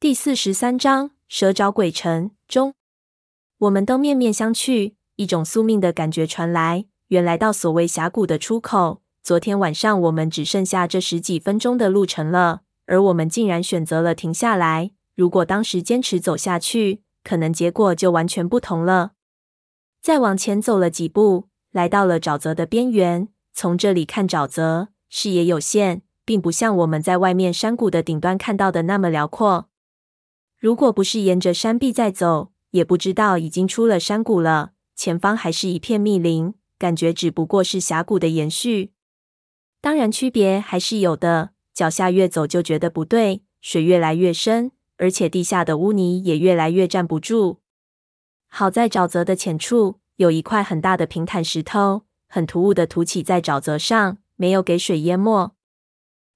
第四十三章蛇爪鬼城中，我们都面面相觑，一种宿命的感觉传来。原来到所谓峡谷的出口，昨天晚上我们只剩下这十几分钟的路程了，而我们竟然选择了停下来。如果当时坚持走下去，可能结果就完全不同了。再往前走了几步，来到了沼泽的边缘。从这里看沼泽，视野有限，并不像我们在外面山谷的顶端看到的那么辽阔。如果不是沿着山壁在走，也不知道已经出了山谷了。前方还是一片密林，感觉只不过是峡谷的延续。当然，区别还是有的。脚下越走就觉得不对，水越来越深，而且地下的污泥也越来越站不住。好在沼泽的浅处有一块很大的平坦石头，很突兀的凸起在沼泽上，没有给水淹没。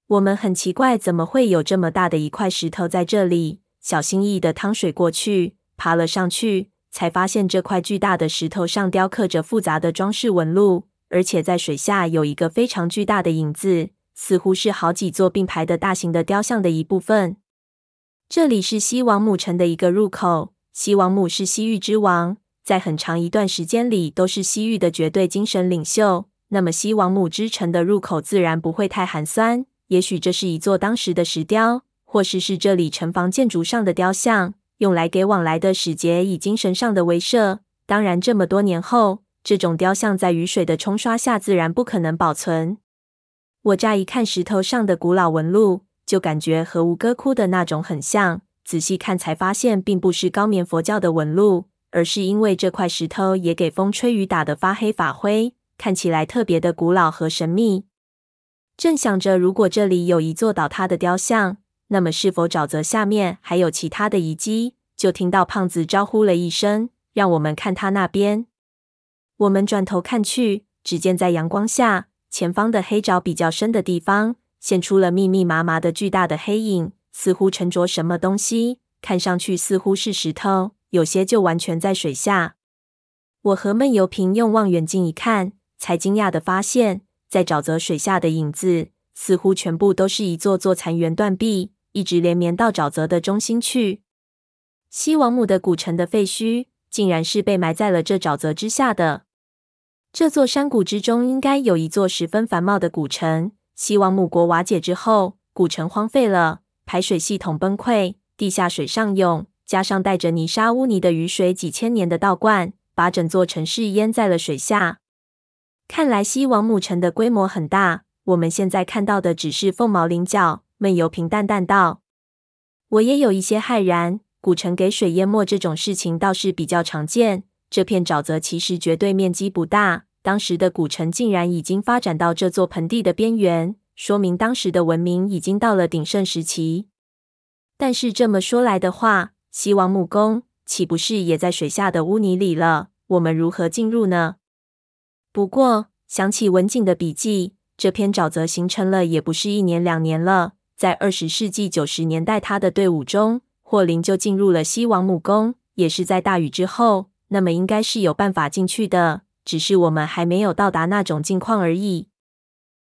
我们很奇怪，怎么会有这么大的一块石头在这里？小心翼翼的趟水过去，爬了上去，才发现这块巨大的石头上雕刻着复杂的装饰纹路，而且在水下有一个非常巨大的影子，似乎是好几座并排的大型的雕像的一部分。这里是西王母城的一个入口。西王母是西域之王，在很长一段时间里都是西域的绝对精神领袖。那么西王母之城的入口自然不会太寒酸。也许这是一座当时的石雕。或是是这里城防建筑上的雕像，用来给往来的使节以精神上的威慑。当然，这么多年后，这种雕像在雨水的冲刷下，自然不可能保存。我乍一看石头上的古老纹路，就感觉和吴哥窟的那种很像。仔细看才发现，并不是高棉佛教的纹路，而是因为这块石头也给风吹雨打得发黑发灰，看起来特别的古老和神秘。正想着，如果这里有一座倒塌的雕像，那么，是否沼泽下面还有其他的遗迹？就听到胖子招呼了一声，让我们看他那边。我们转头看去，只见在阳光下，前方的黑沼比较深的地方，现出了密密麻麻的巨大的黑影，似乎沉着什么东西，看上去似乎是石头，有些就完全在水下。我和闷油瓶用望远镜一看，才惊讶地发现，在沼泽水下的影子，似乎全部都是一座座残垣断壁。一直连绵到沼泽的中心去。西王母的古城的废墟，竟然是被埋在了这沼泽之下的。这座山谷之中，应该有一座十分繁茂的古城。西王母国瓦解之后，古城荒废了，排水系统崩溃，地下水上涌，加上带着泥沙污泥的雨水，几千年的倒灌，把整座城市淹在了水下。看来西王母城的规模很大，我们现在看到的只是凤毛麟角。闷油瓶淡淡道：“我也有一些骇然，古城给水淹没这种事情倒是比较常见。这片沼泽其实绝对面积不大，当时的古城竟然已经发展到这座盆地的边缘，说明当时的文明已经到了鼎盛时期。但是这么说来的话，西王母宫岂不是也在水下的污泥里了？我们如何进入呢？不过想起文景的笔记，这片沼泽形成了也不是一年两年了。”在二十世纪九十年代，他的队伍中，霍林就进入了西王母宫，也是在大雨之后。那么应该是有办法进去的，只是我们还没有到达那种境况而已。